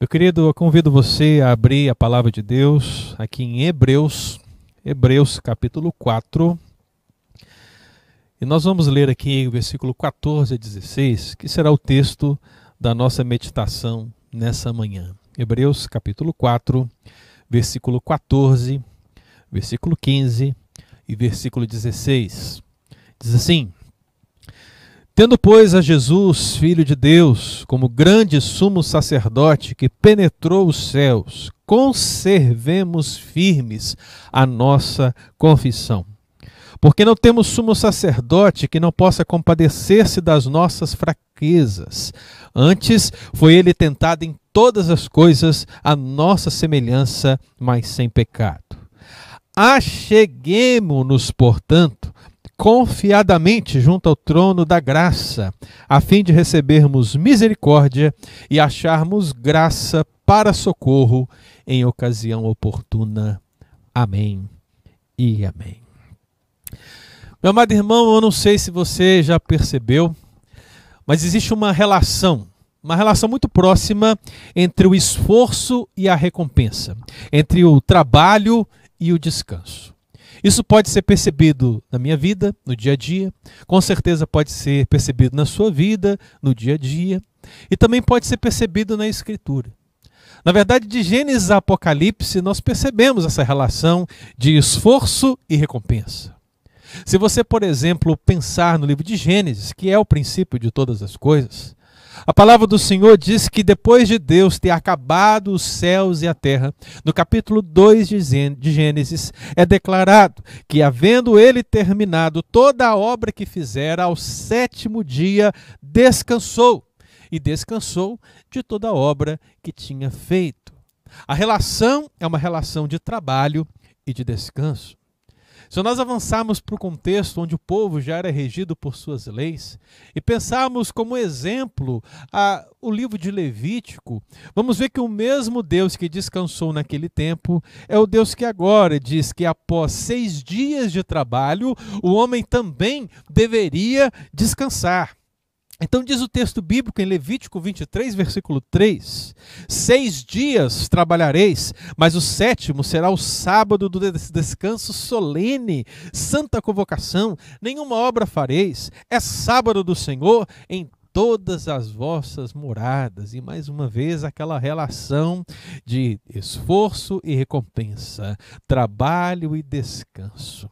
Meu querido, eu convido você a abrir a palavra de Deus aqui em Hebreus, Hebreus capítulo 4. E nós vamos ler aqui o versículo 14 a 16, que será o texto da nossa meditação nessa manhã. Hebreus capítulo 4, versículo 14, versículo 15 e versículo 16. Diz assim: Tendo, pois, a Jesus, Filho de Deus, como grande sumo sacerdote que penetrou os céus, conservemos firmes a nossa confissão. Porque não temos sumo sacerdote que não possa compadecer-se das nossas fraquezas. Antes foi ele tentado em todas as coisas, a nossa semelhança, mas sem pecado. Acheguemo-nos, portanto, confiadamente junto ao trono da graça, a fim de recebermos misericórdia e acharmos graça para socorro em ocasião oportuna. Amém e amém. Meu amado irmão, eu não sei se você já percebeu, mas existe uma relação, uma relação muito próxima entre o esforço e a recompensa, entre o trabalho e o descanso. Isso pode ser percebido na minha vida, no dia a dia, com certeza pode ser percebido na sua vida, no dia a dia, e também pode ser percebido na Escritura. Na verdade, de Gênesis a Apocalipse, nós percebemos essa relação de esforço e recompensa. Se você, por exemplo, pensar no livro de Gênesis, que é o princípio de todas as coisas, a palavra do Senhor diz que depois de Deus ter acabado os céus e a terra, no capítulo 2 de Gênesis, é declarado que, havendo ele terminado toda a obra que fizera, ao sétimo dia descansou. E descansou de toda a obra que tinha feito. A relação é uma relação de trabalho e de descanso. Se nós avançarmos para o contexto onde o povo já era regido por suas leis e pensarmos como exemplo a, o livro de Levítico, vamos ver que o mesmo Deus que descansou naquele tempo é o Deus que agora diz que após seis dias de trabalho, o homem também deveria descansar. Então diz o texto bíblico em Levítico 23, versículo 3: Seis dias trabalhareis, mas o sétimo será o sábado do descanso solene, santa convocação, nenhuma obra fareis, é sábado do Senhor, em todas as vossas moradas. E mais uma vez, aquela relação de esforço e recompensa, trabalho e descanso.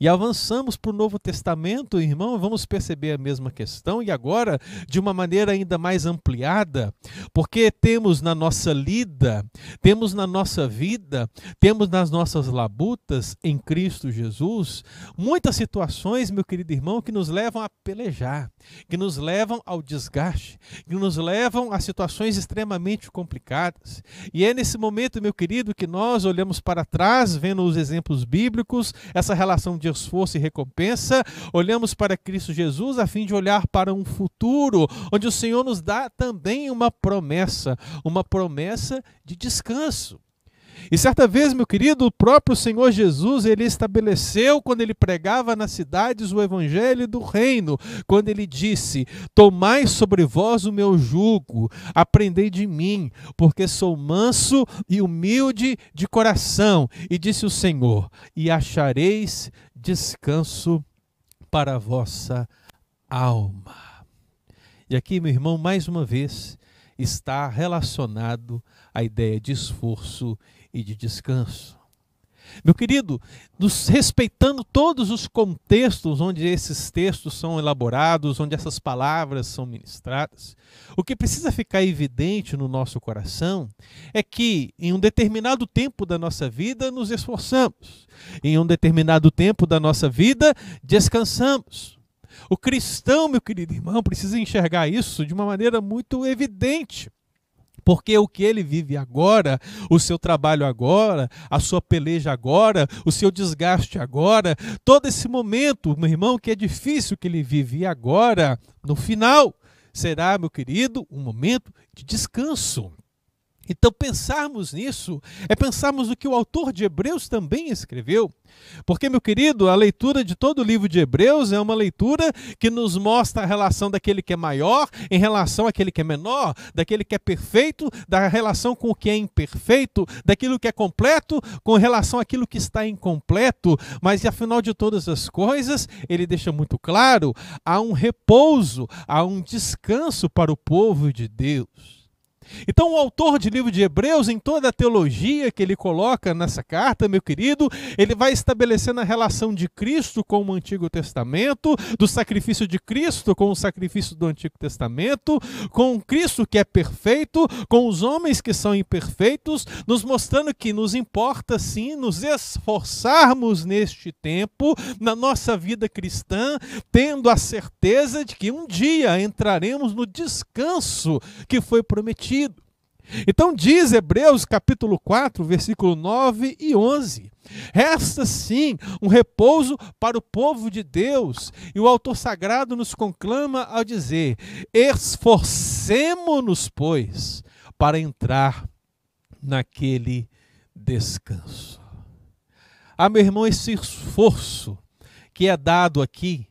E avançamos para o Novo Testamento, irmão, vamos perceber a mesma questão e agora de uma maneira ainda mais ampliada, porque temos na nossa lida, temos na nossa vida, temos nas nossas labutas em Cristo Jesus, muitas situações, meu querido irmão, que nos levam a pelejar, que nos levam ao desgaste, que nos levam a situações extremamente complicadas. E é nesse momento, meu querido, que nós olhamos para trás, vendo os exemplos bíblicos, essa relação de esforço e recompensa, olhamos para Cristo Jesus a fim de olhar para um futuro onde o Senhor nos dá também uma promessa, uma promessa de descanso. E certa vez, meu querido, o próprio Senhor Jesus, ele estabeleceu quando ele pregava nas cidades o evangelho do reino, quando ele disse: "Tomai sobre vós o meu jugo, aprendei de mim, porque sou manso e humilde de coração", e disse o Senhor: "E achareis descanso para a vossa alma". E aqui, meu irmão, mais uma vez, está relacionado à ideia de esforço e de descanso. Meu querido, nos respeitando todos os contextos onde esses textos são elaborados, onde essas palavras são ministradas, o que precisa ficar evidente no nosso coração é que em um determinado tempo da nossa vida nos esforçamos, em um determinado tempo da nossa vida descansamos. O cristão, meu querido irmão, precisa enxergar isso de uma maneira muito evidente. Porque o que ele vive agora, o seu trabalho agora, a sua peleja agora, o seu desgaste agora, todo esse momento, meu irmão, que é difícil que ele vive agora, no final, será, meu querido, um momento de descanso. Então, pensarmos nisso é pensarmos no que o autor de Hebreus também escreveu. Porque, meu querido, a leitura de todo o livro de Hebreus é uma leitura que nos mostra a relação daquele que é maior em relação àquele que é menor, daquele que é perfeito, da relação com o que é imperfeito, daquilo que é completo com relação àquilo que está incompleto. Mas, afinal de todas as coisas, ele deixa muito claro: há um repouso, há um descanso para o povo de Deus. Então, o autor de livro de Hebreus, em toda a teologia que ele coloca nessa carta, meu querido, ele vai estabelecendo a relação de Cristo com o Antigo Testamento, do sacrifício de Cristo com o sacrifício do Antigo Testamento, com Cristo que é perfeito, com os homens que são imperfeitos, nos mostrando que nos importa sim nos esforçarmos neste tempo, na nossa vida cristã, tendo a certeza de que um dia entraremos no descanso que foi prometido então diz Hebreus capítulo 4, versículo 9 e 11. Resta sim um repouso para o povo de Deus, e o autor sagrado nos conclama ao dizer: esforcemo-nos, pois, para entrar naquele descanso. Ah, meu irmão, esse esforço que é dado aqui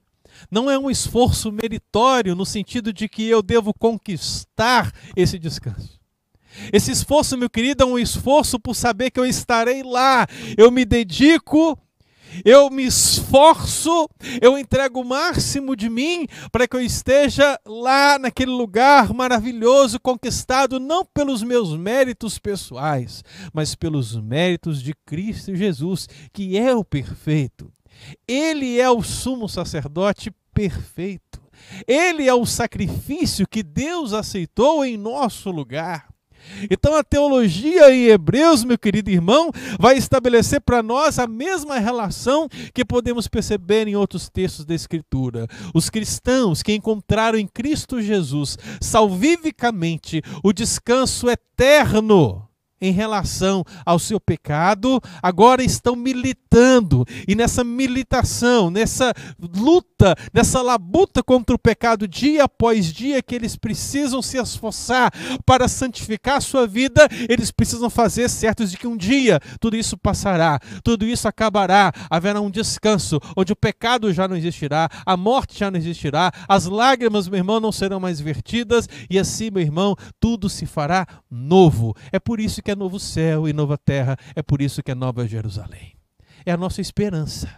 não é um esforço meritório no sentido de que eu devo conquistar esse descanso. Esse esforço, meu querido, é um esforço por saber que eu estarei lá. Eu me dedico, eu me esforço, eu entrego o máximo de mim para que eu esteja lá naquele lugar maravilhoso, conquistado não pelos meus méritos pessoais, mas pelos méritos de Cristo Jesus, que é o perfeito. Ele é o sumo sacerdote perfeito. Ele é o sacrifício que Deus aceitou em nosso lugar. Então a teologia em Hebreus, meu querido irmão, vai estabelecer para nós a mesma relação que podemos perceber em outros textos da Escritura. Os cristãos que encontraram em Cristo Jesus salvificamente o descanso eterno em relação ao seu pecado, agora estão militando. E nessa militação, nessa luta, nessa labuta contra o pecado dia após dia, que eles precisam se esforçar para santificar a sua vida, eles precisam fazer certos de que um dia tudo isso passará, tudo isso acabará, haverá um descanso, onde o pecado já não existirá, a morte já não existirá, as lágrimas, meu irmão, não serão mais vertidas, e assim, meu irmão, tudo se fará novo. É por isso que que é novo céu e nova terra, é por isso que é nova Jerusalém. É a nossa esperança.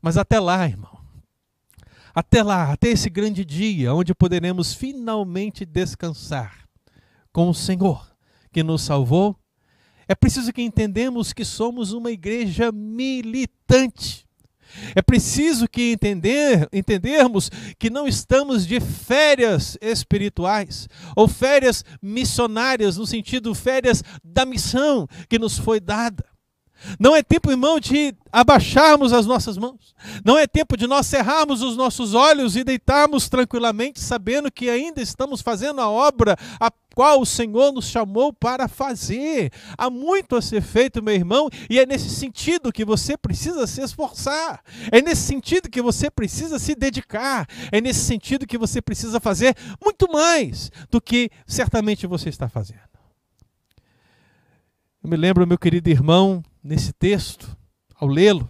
Mas até lá, irmão, até lá, até esse grande dia, onde poderemos finalmente descansar com o Senhor que nos salvou, é preciso que entendamos que somos uma igreja militante. É preciso que entender, entendermos que não estamos de férias espirituais ou férias missionárias, no sentido férias da missão que nos foi dada. Não é tempo, irmão, de abaixarmos as nossas mãos. Não é tempo de nós cerrarmos os nossos olhos e deitarmos tranquilamente, sabendo que ainda estamos fazendo a obra a qual o Senhor nos chamou para fazer. Há muito a ser feito, meu irmão, e é nesse sentido que você precisa se esforçar. É nesse sentido que você precisa se dedicar. É nesse sentido que você precisa fazer muito mais do que certamente você está fazendo. Eu me lembro, meu querido irmão, nesse texto, ao lê-lo,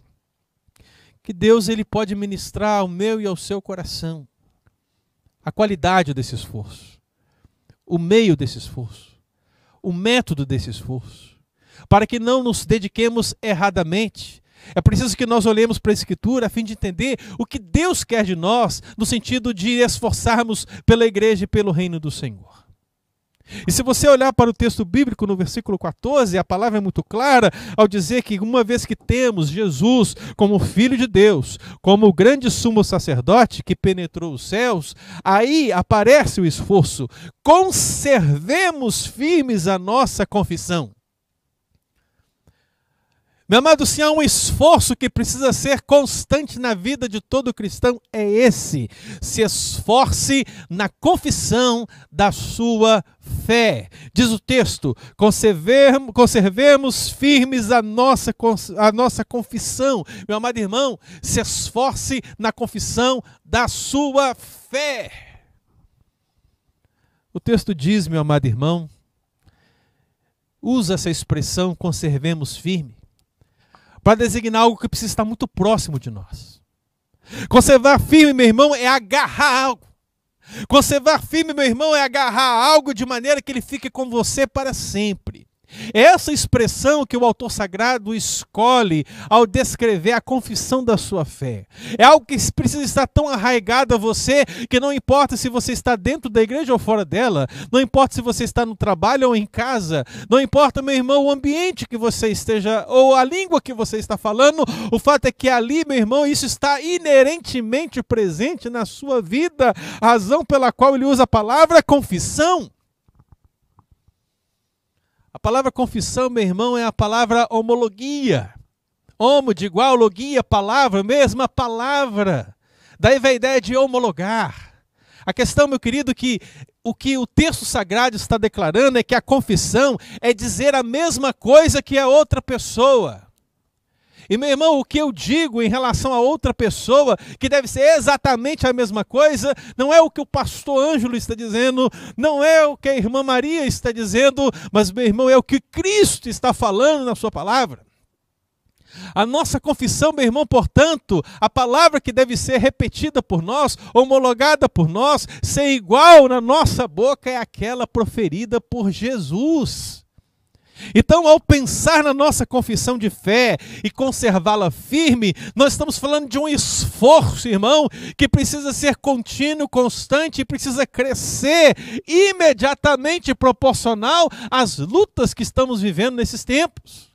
que Deus ele pode ministrar ao meu e ao seu coração a qualidade desse esforço, o meio desse esforço, o método desse esforço, para que não nos dediquemos erradamente. É preciso que nós olhemos para a Escritura a fim de entender o que Deus quer de nós, no sentido de esforçarmos pela igreja e pelo reino do Senhor. E se você olhar para o texto bíblico no versículo 14, a palavra é muito clara ao dizer que uma vez que temos Jesus como Filho de Deus, como o grande sumo sacerdote que penetrou os céus, aí aparece o esforço. Conservemos firmes a nossa confissão. Meu amado, se há um esforço que precisa ser constante na vida de todo cristão, é esse. Se esforce na confissão da sua fé. Diz o texto: conservemos, conservemos firmes a nossa, a nossa confissão. Meu amado irmão, se esforce na confissão da sua fé. O texto diz, meu amado irmão, usa essa expressão conservemos firme para designar algo que precisa estar muito próximo de nós. Conservar firme, meu irmão, é agarrar algo. Conservar firme, meu irmão, é agarrar algo de maneira que ele fique com você para sempre. Essa expressão que o autor sagrado escolhe ao descrever a confissão da sua fé. É algo que precisa estar tão arraigado a você que não importa se você está dentro da igreja ou fora dela, não importa se você está no trabalho ou em casa, não importa, meu irmão, o ambiente que você esteja ou a língua que você está falando, o fato é que ali, meu irmão, isso está inerentemente presente na sua vida, razão pela qual ele usa a palavra confissão. Palavra confissão, meu irmão, é a palavra homologia. Homo de igual, logia, palavra, mesma palavra. Daí vem a ideia de homologar. A questão, meu querido, que o que o texto sagrado está declarando é que a confissão é dizer a mesma coisa que a outra pessoa. E meu irmão, o que eu digo em relação a outra pessoa, que deve ser exatamente a mesma coisa, não é o que o pastor Ângelo está dizendo, não é o que a irmã Maria está dizendo, mas meu irmão, é o que Cristo está falando na sua palavra. A nossa confissão, meu irmão, portanto, a palavra que deve ser repetida por nós, homologada por nós, ser igual na nossa boca é aquela proferida por Jesus. Então, ao pensar na nossa confissão de fé e conservá-la firme, nós estamos falando de um esforço, irmão, que precisa ser contínuo, constante e precisa crescer imediatamente proporcional às lutas que estamos vivendo nesses tempos.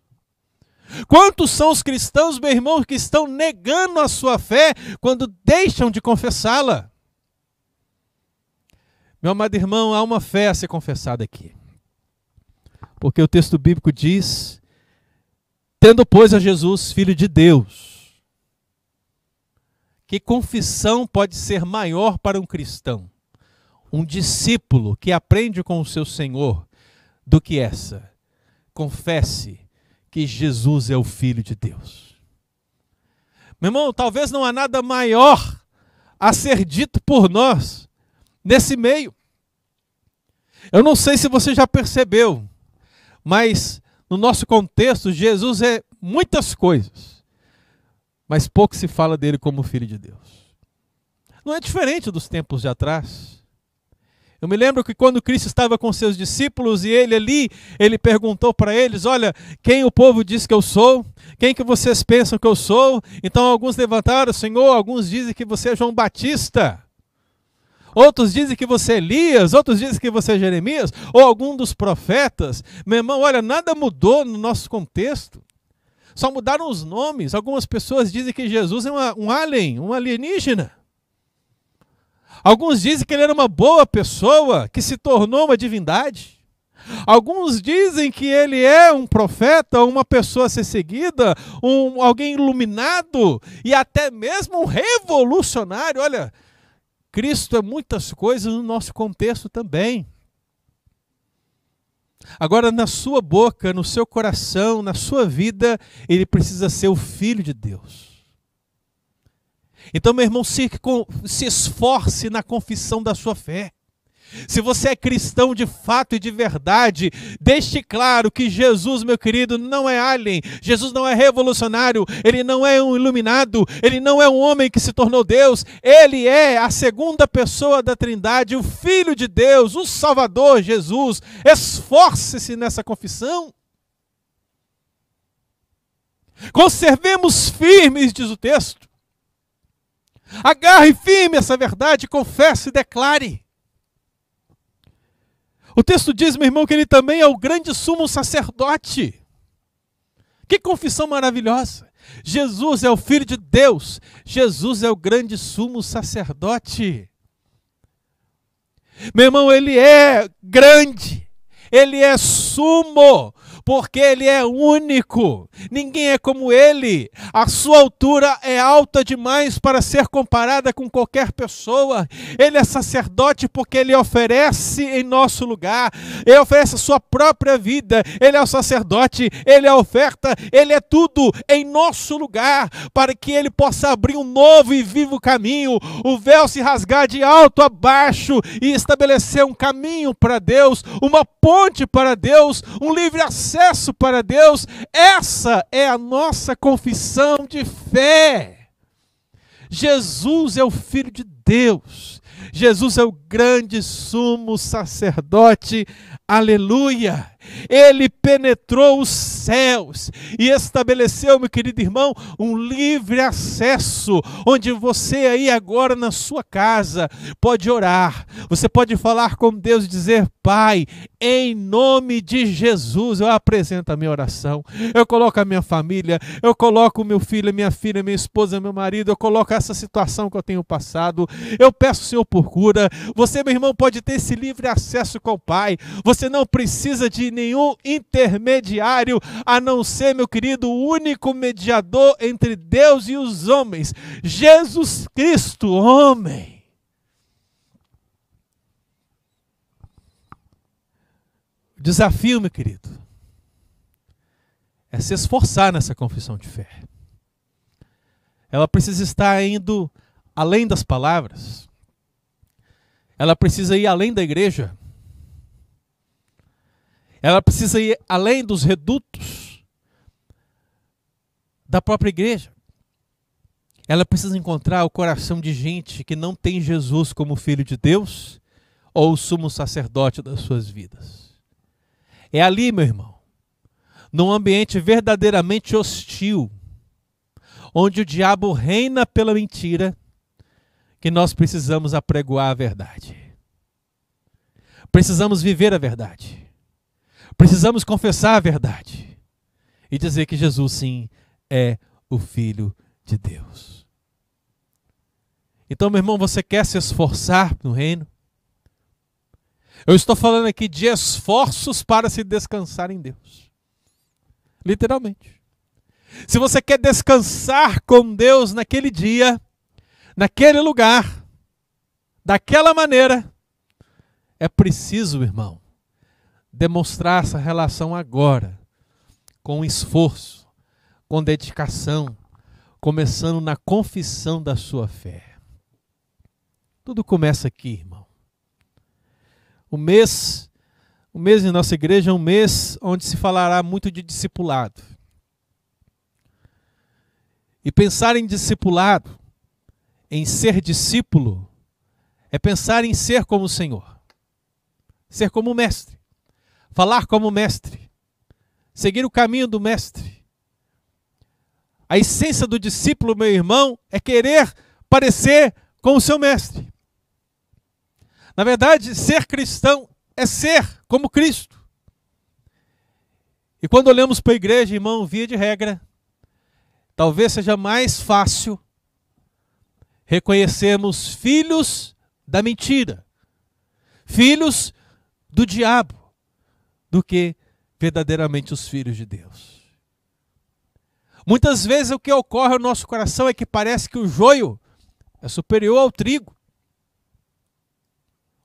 Quantos são os cristãos, meu irmão, que estão negando a sua fé quando deixam de confessá-la? Meu amado irmão, há uma fé a ser confessada aqui. Porque o texto bíblico diz: tendo, pois, a Jesus, filho de Deus. Que confissão pode ser maior para um cristão, um discípulo que aprende com o seu Senhor, do que essa? Confesse que Jesus é o Filho de Deus. Meu irmão, talvez não há nada maior a ser dito por nós nesse meio. Eu não sei se você já percebeu, mas no nosso contexto, Jesus é muitas coisas, mas pouco se fala dele como filho de Deus. Não é diferente dos tempos de atrás. Eu me lembro que quando Cristo estava com seus discípulos e ele ali, ele perguntou para eles: Olha, quem o povo diz que eu sou? Quem que vocês pensam que eu sou? Então alguns levantaram, Senhor, alguns dizem que você é João Batista. Outros dizem que você é Elias, outros dizem que você é Jeremias, ou algum dos profetas. Meu irmão, olha, nada mudou no nosso contexto. Só mudaram os nomes. Algumas pessoas dizem que Jesus é uma, um alien, um alienígena. Alguns dizem que ele era uma boa pessoa que se tornou uma divindade. Alguns dizem que ele é um profeta, uma pessoa a ser seguida, um, alguém iluminado e até mesmo um revolucionário. Olha, Cristo é muitas coisas no nosso contexto também. Agora, na sua boca, no seu coração, na sua vida, ele precisa ser o Filho de Deus. Então, meu irmão, se, se esforce na confissão da sua fé. Se você é cristão de fato e de verdade, deixe claro que Jesus, meu querido, não é alien, Jesus não é revolucionário, ele não é um iluminado, ele não é um homem que se tornou Deus, ele é a segunda pessoa da Trindade, o Filho de Deus, o Salvador Jesus. Esforce-se nessa confissão. Conservemos firmes, diz o texto. Agarre firme essa verdade, confesse e declare. O texto diz, meu irmão, que ele também é o grande sumo sacerdote. Que confissão maravilhosa! Jesus é o Filho de Deus, Jesus é o grande sumo sacerdote. Meu irmão, ele é grande, ele é sumo, porque ele é único. Ninguém é como ele. A sua altura é alta demais para ser comparada com qualquer pessoa. Ele é sacerdote porque ele oferece em nosso lugar. Ele oferece a sua própria vida. Ele é o sacerdote, ele é a oferta, ele é tudo em nosso lugar para que ele possa abrir um novo e vivo caminho. O véu se rasgar de alto a baixo e estabelecer um caminho para Deus, uma ponte para Deus, um livre acesso para Deus. Essa é a nossa confissão de fé. Jesus é o Filho de Deus. Jesus é o grande sumo sacerdote. Aleluia! Ele penetrou os céus e estabeleceu, meu querido irmão, um livre acesso, onde você aí agora na sua casa pode orar, você pode falar com Deus e dizer: Pai, em nome de Jesus, eu apresento a minha oração, eu coloco a minha família, eu coloco o meu filho, minha filha, minha esposa, meu marido, eu coloco essa situação que eu tenho passado, eu peço, Senhor, por cura. Você, meu irmão, pode ter esse livre acesso com o Pai, você não precisa de nenhum intermediário, a não ser, meu querido, o único mediador entre Deus e os homens, Jesus Cristo, homem. Desafio, meu querido, é se esforçar nessa confissão de fé. Ela precisa estar indo além das palavras. Ela precisa ir além da igreja. Ela precisa ir além dos redutos da própria igreja. Ela precisa encontrar o coração de gente que não tem Jesus como filho de Deus ou sumo sacerdote das suas vidas. É ali, meu irmão, num ambiente verdadeiramente hostil, onde o diabo reina pela mentira, que nós precisamos apregoar a verdade. Precisamos viver a verdade. Precisamos confessar a verdade e dizer que Jesus, sim, é o Filho de Deus. Então, meu irmão, você quer se esforçar no reino? Eu estou falando aqui de esforços para se descansar em Deus. Literalmente. Se você quer descansar com Deus naquele dia, naquele lugar, daquela maneira, é preciso, irmão, demonstrar essa relação agora, com esforço, com dedicação, começando na confissão da sua fé. Tudo começa aqui, irmão. O mês, o mês em nossa igreja é um mês onde se falará muito de discipulado. E pensar em discipulado, em ser discípulo, é pensar em ser como o Senhor, ser como o Mestre falar como mestre, seguir o caminho do mestre. A essência do discípulo, meu irmão, é querer parecer com o seu mestre. Na verdade, ser cristão é ser como Cristo. E quando olhamos para a igreja, irmão, via de regra, talvez seja mais fácil reconhecermos filhos da mentira, filhos do diabo, do que verdadeiramente os filhos de Deus. Muitas vezes o que ocorre no nosso coração é que parece que o joio é superior ao trigo.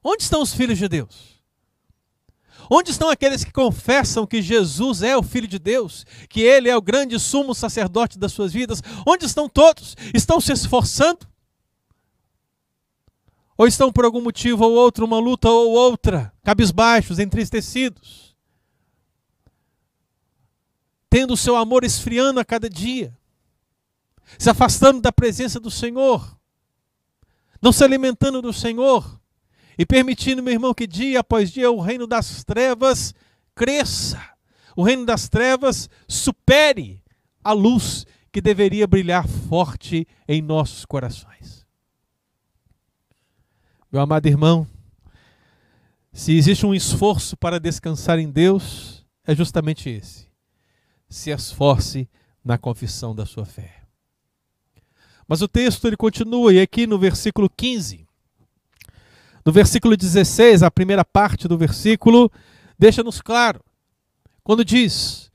Onde estão os filhos de Deus? Onde estão aqueles que confessam que Jesus é o Filho de Deus, que Ele é o grande sumo sacerdote das suas vidas? Onde estão todos? Estão se esforçando? Ou estão por algum motivo ou outro, uma luta ou outra, cabisbaixos, entristecidos? Tendo o seu amor esfriando a cada dia, se afastando da presença do Senhor, não se alimentando do Senhor e permitindo, meu irmão, que dia após dia o reino das trevas cresça, o reino das trevas supere a luz que deveria brilhar forte em nossos corações. Meu amado irmão, se existe um esforço para descansar em Deus, é justamente esse se esforce na confissão da sua fé. Mas o texto ele continua, e aqui no versículo 15, no versículo 16, a primeira parte do versículo, deixa-nos claro quando diz: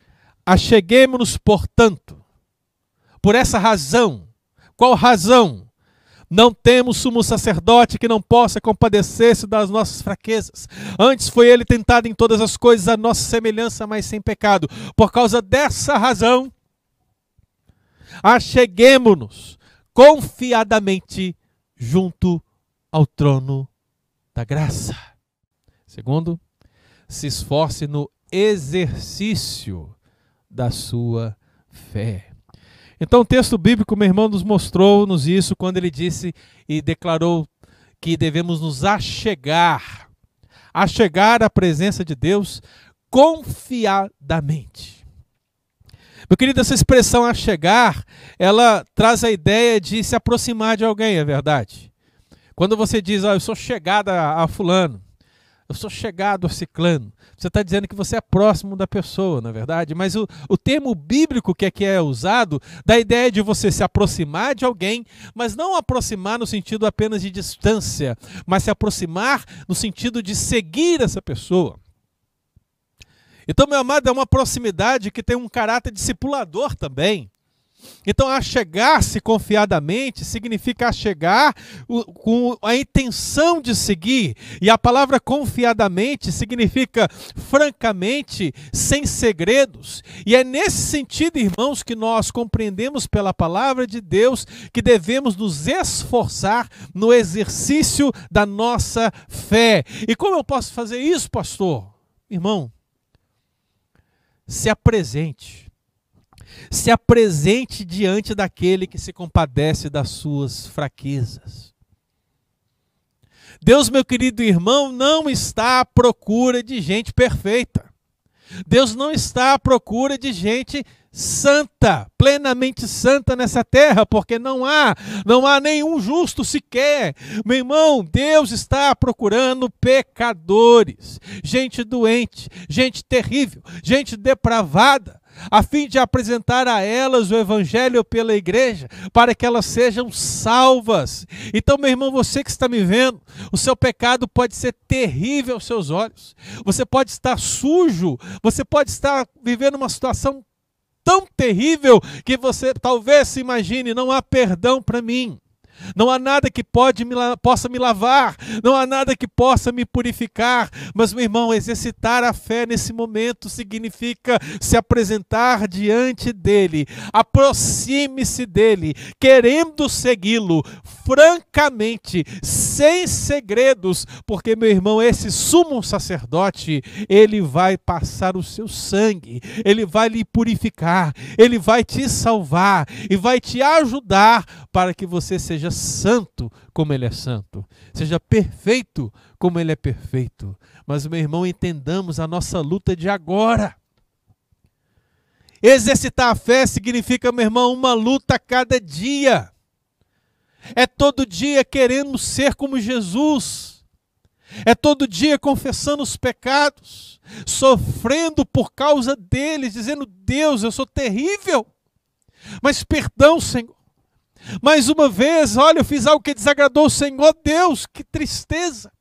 Acheguemos-nos, portanto, por essa razão. Qual razão? Não temos sumo sacerdote que não possa compadecer-se das nossas fraquezas. Antes foi ele tentado em todas as coisas a nossa semelhança, mas sem pecado. Por causa dessa razão, acheguemo-nos confiadamente junto ao trono da graça. Segundo, se esforce no exercício da sua fé. Então o texto bíblico, meu irmão, nos mostrou-nos isso quando ele disse e declarou que devemos nos achegar, achegar à presença de Deus confiadamente. Meu querido, essa expressão achegar, ela traz a ideia de se aproximar de alguém, é verdade? Quando você diz, oh, eu sou chegada a fulano, eu sou chegado a ciclano. Você está dizendo que você é próximo da pessoa, na é verdade? Mas o, o termo bíblico que aqui é usado dá a ideia de você se aproximar de alguém, mas não aproximar no sentido apenas de distância, mas se aproximar no sentido de seguir essa pessoa. Então, meu amado, é uma proximidade que tem um caráter discipulador também. Então, achegar-se confiadamente significa achegar com a intenção de seguir. E a palavra confiadamente significa francamente, sem segredos. E é nesse sentido, irmãos, que nós compreendemos pela palavra de Deus que devemos nos esforçar no exercício da nossa fé. E como eu posso fazer isso, pastor? Irmão, se apresente se apresente diante daquele que se compadece das suas fraquezas. Deus, meu querido irmão, não está à procura de gente perfeita. Deus não está à procura de gente santa, plenamente santa nessa terra, porque não há, não há nenhum justo sequer. Meu irmão, Deus está procurando pecadores, gente doente, gente terrível, gente depravada, a fim de apresentar a elas o evangelho pela igreja, para que elas sejam salvas. Então, meu irmão, você que está me vendo, o seu pecado pode ser terrível aos seus olhos. Você pode estar sujo, você pode estar vivendo uma situação tão terrível que você talvez se imagine: não há perdão para mim. Não há nada que pode me, possa me lavar, não há nada que possa me purificar. Mas, meu irmão, exercitar a fé nesse momento significa se apresentar diante dele, aproxime-se dele, querendo segui-lo francamente, sem segredos, porque, meu irmão, esse sumo sacerdote, ele vai passar o seu sangue, ele vai lhe purificar, ele vai te salvar e vai te ajudar para que você seja santo como ele é santo, seja perfeito como ele é perfeito. Mas, meu irmão, entendamos a nossa luta de agora. Exercitar a fé significa, meu irmão, uma luta a cada dia. É todo dia querendo ser como Jesus. É todo dia confessando os pecados, sofrendo por causa deles, dizendo: Deus, eu sou terrível, mas perdão, Senhor. Mais uma vez, olha, eu fiz algo que desagradou o Senhor. Deus, que tristeza.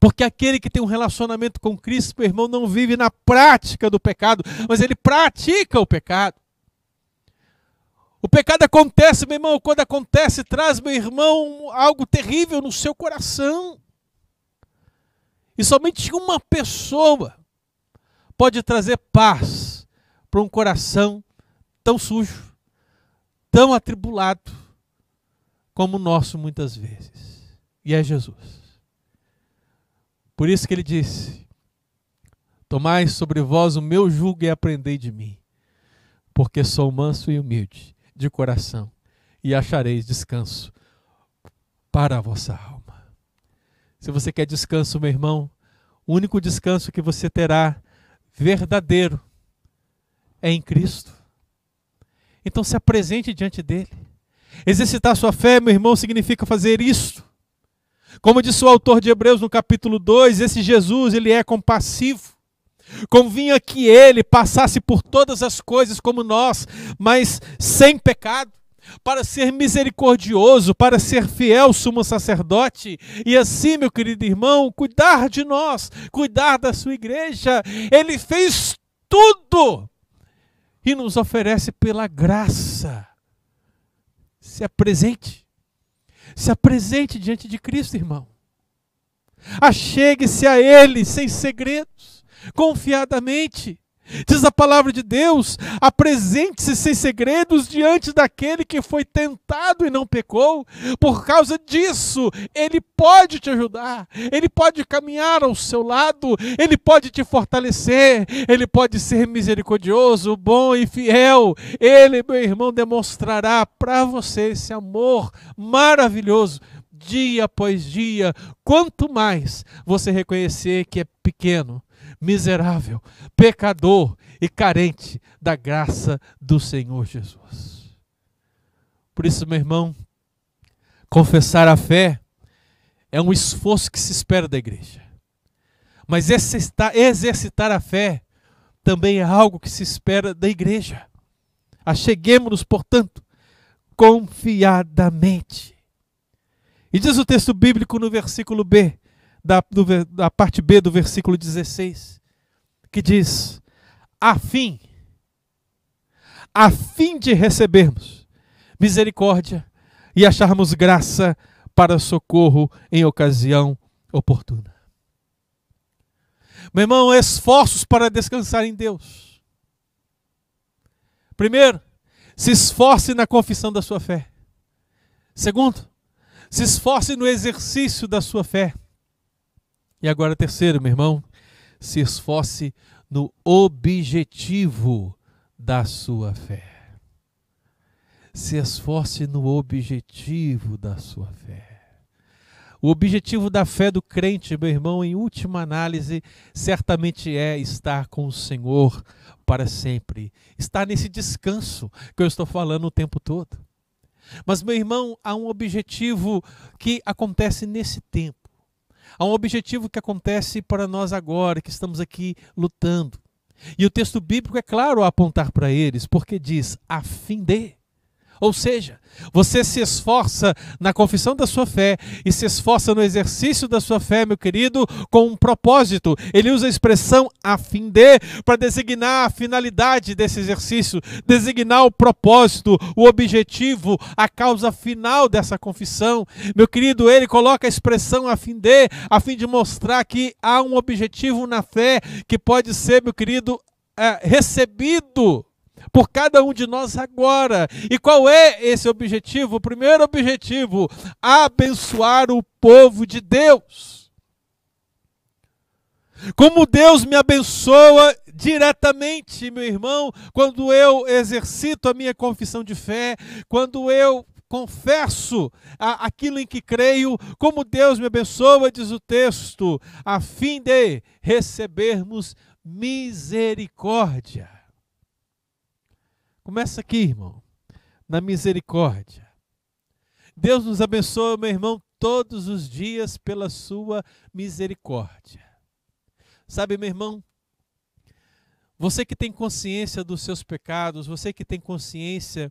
Porque aquele que tem um relacionamento com Cristo, meu irmão, não vive na prática do pecado, mas ele pratica o pecado. O pecado acontece, meu irmão, quando acontece, traz, meu irmão, algo terrível no seu coração. E somente uma pessoa pode trazer paz para um coração tão sujo tão atribulado como o nosso muitas vezes. E é Jesus. Por isso que ele disse: Tomai sobre vós o meu jugo e aprendei de mim, porque sou manso e humilde de coração, e achareis descanso para a vossa alma. Se você quer descanso, meu irmão, o único descanso que você terá verdadeiro é em Cristo. Então se apresente diante dele. Exercitar sua fé, meu irmão, significa fazer isso. Como disse o autor de Hebreus no capítulo 2, esse Jesus, ele é compassivo. Convinha que ele passasse por todas as coisas como nós, mas sem pecado. para ser misericordioso, para ser fiel sumo sacerdote e assim, meu querido irmão, cuidar de nós, cuidar da sua igreja. Ele fez tudo e nos oferece pela graça. Se apresente. Se apresente diante de Cristo, irmão. Achegue-se a Ele sem segredos, confiadamente. Diz a palavra de Deus: apresente-se sem segredos diante daquele que foi tentado e não pecou. Por causa disso, ele pode te ajudar, ele pode caminhar ao seu lado, ele pode te fortalecer, ele pode ser misericordioso, bom e fiel. Ele, meu irmão, demonstrará para você esse amor maravilhoso dia após dia, quanto mais você reconhecer que é pequeno miserável, pecador e carente da graça do Senhor Jesus. Por isso, meu irmão, confessar a fé é um esforço que se espera da igreja. Mas exercitar, a fé também é algo que se espera da igreja. Acheguemos-nos, portanto, confiadamente. E diz o texto bíblico no versículo B: da, do, da parte B do versículo 16, que diz: a fim, a fim de recebermos misericórdia e acharmos graça para socorro em ocasião oportuna. Meu irmão, esforços para descansar em Deus. Primeiro, se esforce na confissão da sua fé. Segundo, se esforce no exercício da sua fé. E agora, terceiro, meu irmão, se esforce no objetivo da sua fé. Se esforce no objetivo da sua fé. O objetivo da fé do crente, meu irmão, em última análise, certamente é estar com o Senhor para sempre. Estar nesse descanso que eu estou falando o tempo todo. Mas, meu irmão, há um objetivo que acontece nesse tempo. Há um objetivo que acontece para nós agora, que estamos aqui lutando. E o texto bíblico é claro a apontar para eles, porque diz: a fim de. Ou seja, você se esforça na confissão da sua fé e se esforça no exercício da sua fé, meu querido, com um propósito. Ele usa a expressão a fim de para designar a finalidade desse exercício, designar o propósito, o objetivo, a causa final dessa confissão. Meu querido, ele coloca a expressão a fim de, a fim de mostrar que há um objetivo na fé que pode ser, meu querido, é, recebido por cada um de nós agora. E qual é esse objetivo? O primeiro objetivo: abençoar o povo de Deus. Como Deus me abençoa diretamente, meu irmão, quando eu exercito a minha confissão de fé, quando eu confesso aquilo em que creio, como Deus me abençoa, diz o texto, a fim de recebermos misericórdia. Começa aqui, irmão, na misericórdia. Deus nos abençoa, meu irmão, todos os dias pela sua misericórdia. Sabe, meu irmão, você que tem consciência dos seus pecados, você que tem consciência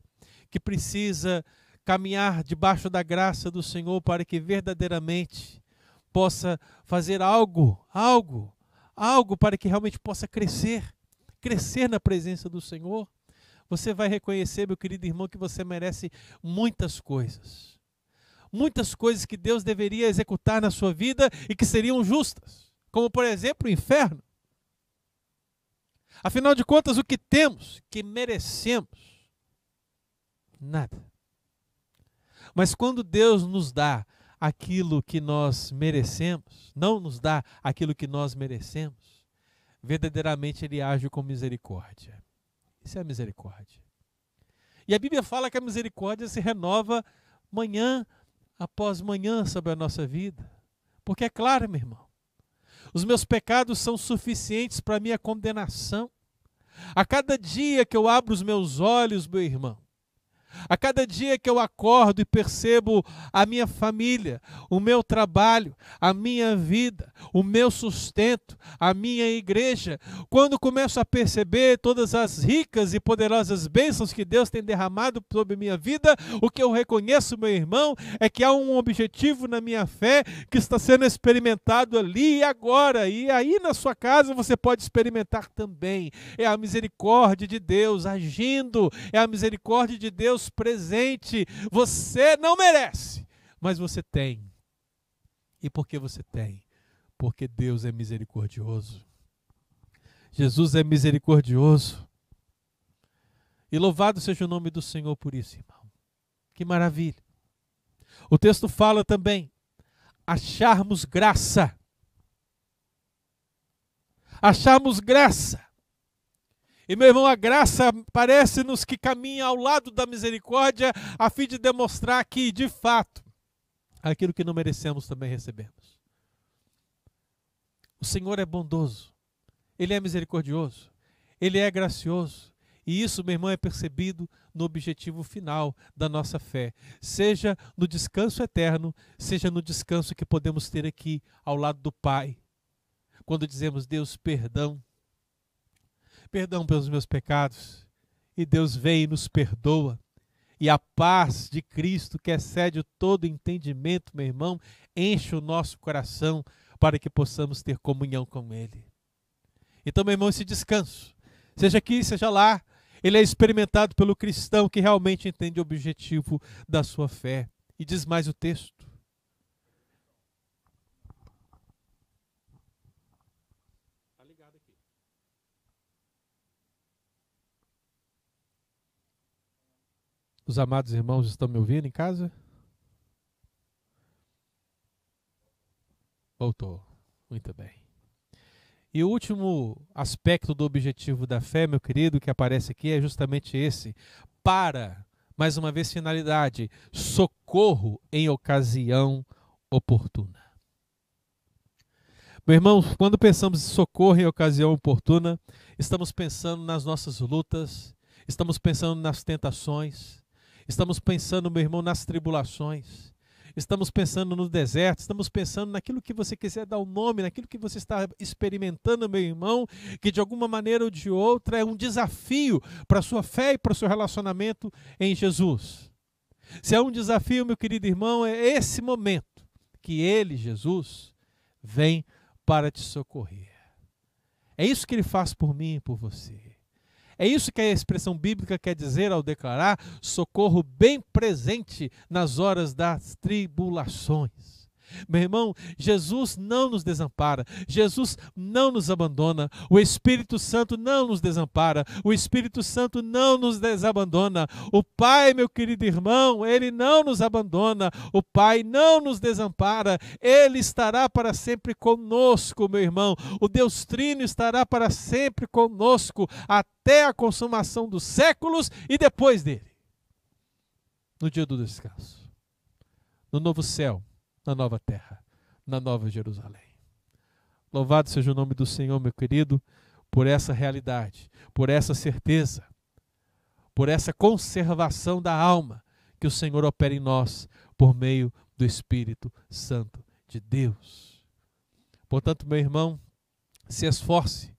que precisa caminhar debaixo da graça do Senhor para que verdadeiramente possa fazer algo, algo, algo para que realmente possa crescer, crescer na presença do Senhor você vai reconhecer, meu querido irmão, que você merece muitas coisas. Muitas coisas que Deus deveria executar na sua vida e que seriam justas, como por exemplo o inferno. Afinal de contas, o que temos que merecemos? Nada. Mas quando Deus nos dá aquilo que nós merecemos, não nos dá aquilo que nós merecemos, verdadeiramente Ele age com misericórdia. Isso é a misericórdia. E a Bíblia fala que a misericórdia se renova manhã após manhã sobre a nossa vida. Porque é claro, meu irmão, os meus pecados são suficientes para a minha condenação. A cada dia que eu abro os meus olhos, meu irmão, A cada dia que eu acordo e percebo a minha família, o meu trabalho, a minha vida, o meu sustento, a minha igreja, quando começo a perceber todas as ricas e poderosas bênçãos que Deus tem derramado sobre minha vida, o que eu reconheço, meu irmão, é que há um objetivo na minha fé que está sendo experimentado ali e agora. E aí na sua casa você pode experimentar também. É a misericórdia de Deus agindo, é a misericórdia de Deus presente. Você não merece, mas você tem. E por que você tem? Porque Deus é misericordioso. Jesus é misericordioso. E louvado seja o nome do Senhor por isso, irmão. Que maravilha. O texto fala também acharmos graça. Acharmos graça. E meu irmão, a graça parece-nos que caminha ao lado da misericórdia, a fim de demonstrar que, de fato, aquilo que não merecemos também recebemos. O Senhor é bondoso, Ele é misericordioso, Ele é gracioso, e isso, meu irmão, é percebido no objetivo final da nossa fé, seja no descanso eterno, seja no descanso que podemos ter aqui ao lado do Pai. Quando dizemos, Deus, perdão, perdão pelos meus pecados, e Deus vem e nos perdoa. E a paz de Cristo, que excede todo entendimento, meu irmão, enche o nosso coração para que possamos ter comunhão com Ele. Então, meu irmão, esse descanso, seja aqui, seja lá, ele é experimentado pelo cristão que realmente entende o objetivo da sua fé. E diz mais o texto. Os amados irmãos estão me ouvindo em casa? Voltou. Muito bem. E o último aspecto do objetivo da fé, meu querido, que aparece aqui é justamente esse: para, mais uma vez, finalidade, socorro em ocasião oportuna. Meu irmão, quando pensamos em socorro em ocasião oportuna, estamos pensando nas nossas lutas, estamos pensando nas tentações, estamos pensando, meu irmão, nas tribulações, estamos pensando no deserto, estamos pensando naquilo que você quiser dar o um nome, naquilo que você está experimentando, meu irmão, que de alguma maneira ou de outra é um desafio para a sua fé e para o seu relacionamento em Jesus. Se é um desafio, meu querido irmão, é esse momento que Ele, Jesus, vem para te socorrer. É isso que Ele faz por mim e por você. É isso que a expressão bíblica quer dizer ao declarar socorro bem presente nas horas das tribulações. Meu irmão, Jesus não nos desampara, Jesus não nos abandona, o Espírito Santo não nos desampara, o Espírito Santo não nos desabandona. O Pai, meu querido irmão, ele não nos abandona, o Pai não nos desampara, ele estará para sempre conosco, meu irmão. O Deus Trino estará para sempre conosco até a consumação dos séculos e depois dele. No dia do descanso, no novo céu na nova terra, na nova Jerusalém. Louvado seja o nome do Senhor, meu querido, por essa realidade, por essa certeza, por essa conservação da alma que o Senhor opera em nós por meio do Espírito Santo de Deus. Portanto, meu irmão, se esforce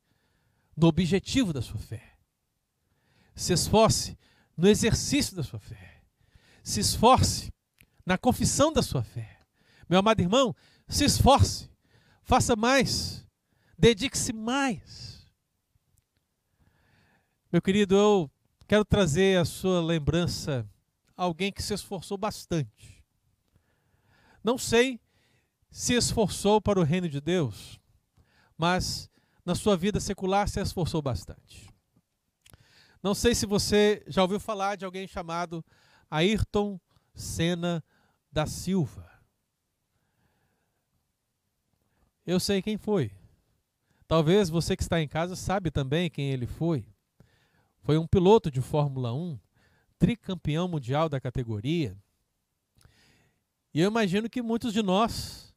no objetivo da sua fé. Se esforce no exercício da sua fé. Se esforce na confissão da sua fé. Meu amado irmão, se esforce, faça mais, dedique-se mais. Meu querido, eu quero trazer a sua lembrança alguém que se esforçou bastante. Não sei se esforçou para o reino de Deus, mas na sua vida secular se esforçou bastante. Não sei se você já ouviu falar de alguém chamado Ayrton Senna da Silva. Eu sei quem foi. Talvez você que está em casa sabe também quem ele foi. Foi um piloto de Fórmula 1, tricampeão mundial da categoria. E eu imagino que muitos de nós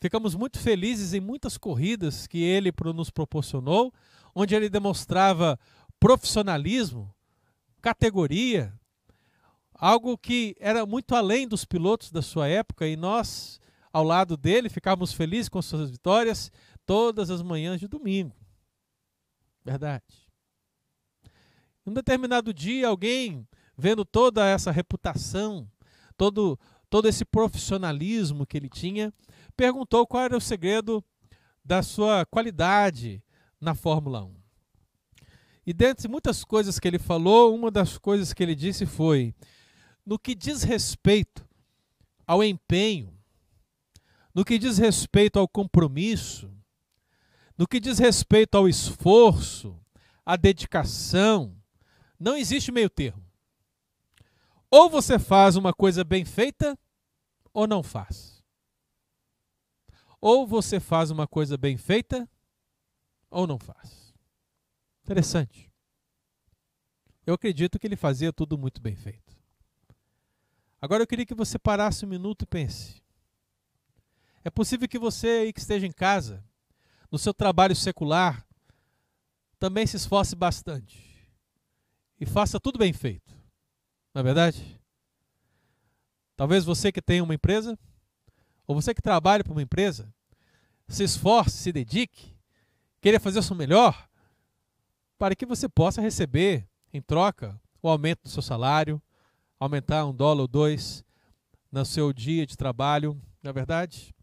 ficamos muito felizes em muitas corridas que ele nos proporcionou, onde ele demonstrava profissionalismo, categoria, algo que era muito além dos pilotos da sua época e nós, ao lado dele, ficávamos felizes com suas vitórias todas as manhãs de domingo. Verdade. Um determinado dia, alguém vendo toda essa reputação, todo, todo esse profissionalismo que ele tinha, perguntou qual era o segredo da sua qualidade na Fórmula 1. E dentre muitas coisas que ele falou, uma das coisas que ele disse foi: no que diz respeito ao empenho, no que diz respeito ao compromisso, no que diz respeito ao esforço, à dedicação, não existe meio termo. Ou você faz uma coisa bem feita, ou não faz. Ou você faz uma coisa bem feita, ou não faz. Interessante. Eu acredito que ele fazia tudo muito bem feito. Agora eu queria que você parasse um minuto e pense. É possível que você aí que esteja em casa, no seu trabalho secular, também se esforce bastante e faça tudo bem feito. Não é verdade? Talvez você que tem uma empresa, ou você que trabalha para uma empresa, se esforce, se dedique, queira fazer o seu melhor, para que você possa receber em troca o aumento do seu salário, aumentar um dólar ou dois no seu dia de trabalho, não é verdade?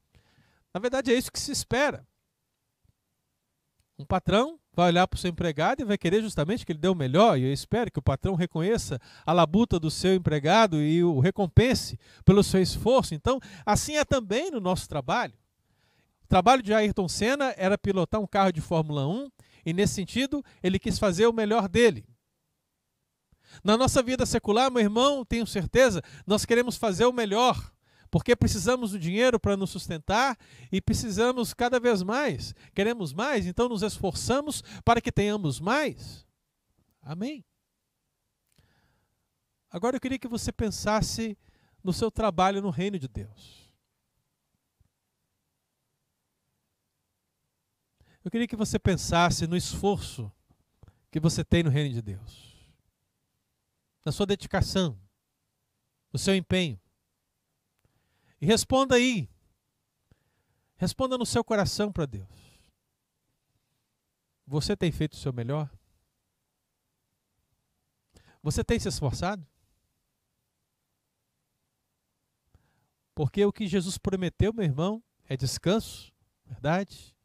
Na verdade, é isso que se espera. Um patrão vai olhar para o seu empregado e vai querer justamente que ele dê o melhor, e eu espero que o patrão reconheça a labuta do seu empregado e o recompense pelo seu esforço. Então, assim é também no nosso trabalho. O trabalho de Ayrton Senna era pilotar um carro de Fórmula 1, e nesse sentido, ele quis fazer o melhor dele. Na nossa vida secular, meu irmão, tenho certeza, nós queremos fazer o melhor porque precisamos do dinheiro para nos sustentar e precisamos cada vez mais. Queremos mais, então nos esforçamos para que tenhamos mais. Amém. Agora eu queria que você pensasse no seu trabalho no reino de Deus. Eu queria que você pensasse no esforço que você tem no reino de Deus, na sua dedicação, no seu empenho. E responda aí. Responda no seu coração para Deus. Você tem feito o seu melhor? Você tem se esforçado? Porque o que Jesus prometeu, meu irmão, é descanso, verdade?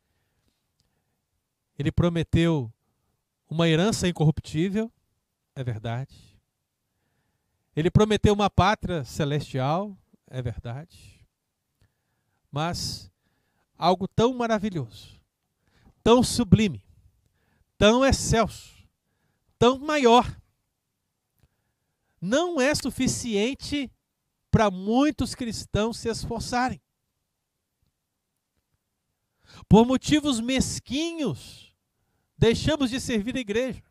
Ele prometeu uma herança incorruptível, é verdade. Ele prometeu uma pátria celestial, é verdade. Mas algo tão maravilhoso, tão sublime, tão excelso, tão maior, não é suficiente para muitos cristãos se esforçarem. Por motivos mesquinhos, deixamos de servir a igreja.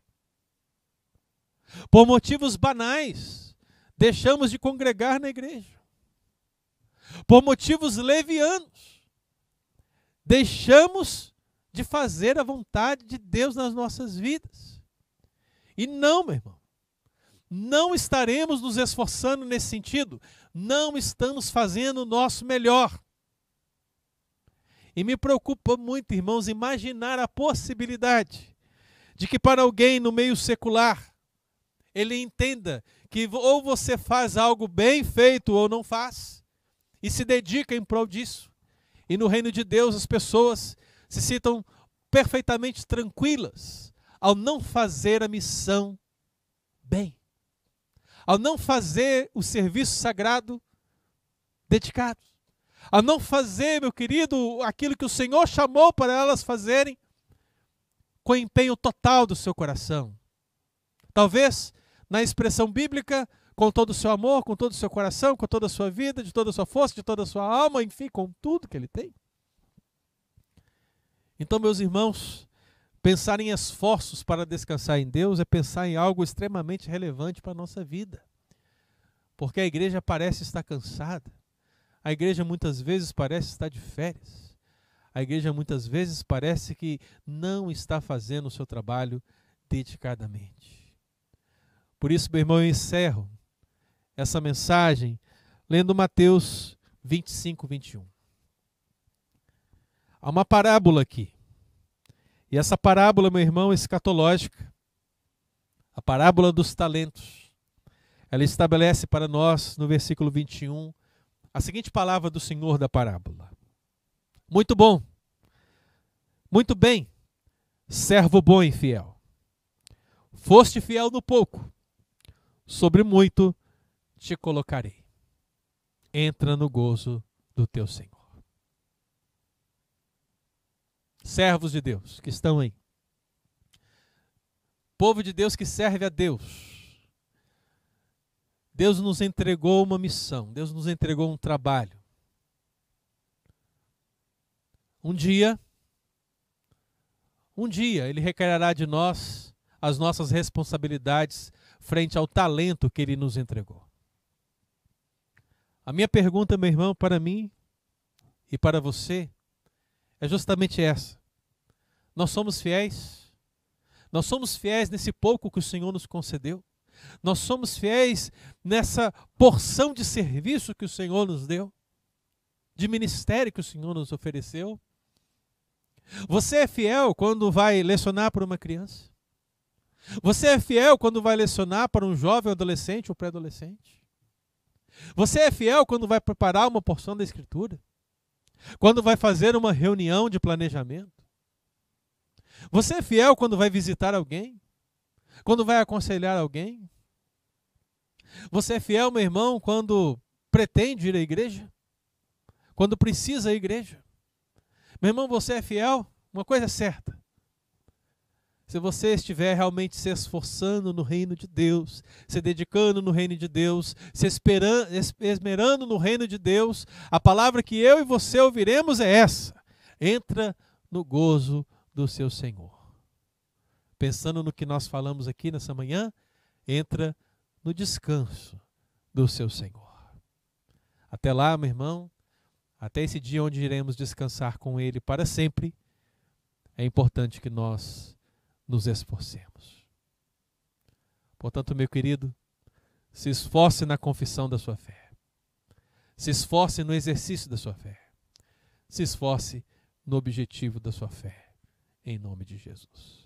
Por motivos banais, deixamos de congregar na igreja por motivos levianos. Deixamos de fazer a vontade de Deus nas nossas vidas. E não, meu irmão, não estaremos nos esforçando nesse sentido, não estamos fazendo o nosso melhor. E me preocupa muito, irmãos, imaginar a possibilidade de que para alguém no meio secular ele entenda que ou você faz algo bem feito ou não faz e se dedica em prol disso. E no reino de Deus as pessoas se sintam perfeitamente tranquilas ao não fazer a missão bem, ao não fazer o serviço sagrado dedicado, ao não fazer, meu querido, aquilo que o Senhor chamou para elas fazerem com empenho total do seu coração. Talvez, na expressão bíblica, com todo o seu amor, com todo o seu coração, com toda a sua vida, de toda a sua força, de toda a sua alma, enfim, com tudo que ele tem. Então, meus irmãos, pensar em esforços para descansar em Deus é pensar em algo extremamente relevante para a nossa vida. Porque a igreja parece estar cansada. A igreja muitas vezes parece estar de férias. A igreja muitas vezes parece que não está fazendo o seu trabalho dedicadamente. Por isso, meu irmão, eu encerro essa mensagem lendo Mateus 25, 21. Há uma parábola aqui. E essa parábola, meu irmão, é escatológica. A parábola dos talentos. Ela estabelece para nós, no versículo 21, a seguinte palavra do Senhor da parábola: Muito bom, muito bem, servo bom e fiel. Foste fiel no pouco, sobre muito te colocarei. Entra no gozo do teu Senhor. Servos de Deus que estão aí. Povo de Deus que serve a Deus. Deus nos entregou uma missão, Deus nos entregou um trabalho. Um dia, um dia Ele requererá de nós as nossas responsabilidades frente ao talento que Ele nos entregou. A minha pergunta, meu irmão, para mim e para você é justamente essa. Nós somos fiéis? Nós somos fiéis nesse pouco que o Senhor nos concedeu? Nós somos fiéis nessa porção de serviço que o Senhor nos deu? De ministério que o Senhor nos ofereceu? Você é fiel quando vai lecionar para uma criança? Você é fiel quando vai lecionar para um jovem, adolescente ou pré-adolescente? Você é fiel quando vai preparar uma porção da Escritura? Quando vai fazer uma reunião de planejamento? Você é fiel quando vai visitar alguém? Quando vai aconselhar alguém? Você é fiel, meu irmão, quando pretende ir à igreja? Quando precisa ir à igreja? Meu irmão, você é fiel? Uma coisa é certa: se você estiver realmente se esforçando no reino de Deus, se dedicando no reino de Deus, se esmerando no reino de Deus, a palavra que eu e você ouviremos é essa: entra no gozo do seu Senhor. Pensando no que nós falamos aqui nessa manhã, entra no descanso do seu Senhor. Até lá, meu irmão, até esse dia onde iremos descansar com Ele para sempre, é importante que nós nos esforcemos. Portanto, meu querido, se esforce na confissão da sua fé. Se esforce no exercício da sua fé. Se esforce no objetivo da sua fé. Em nome de Jesus.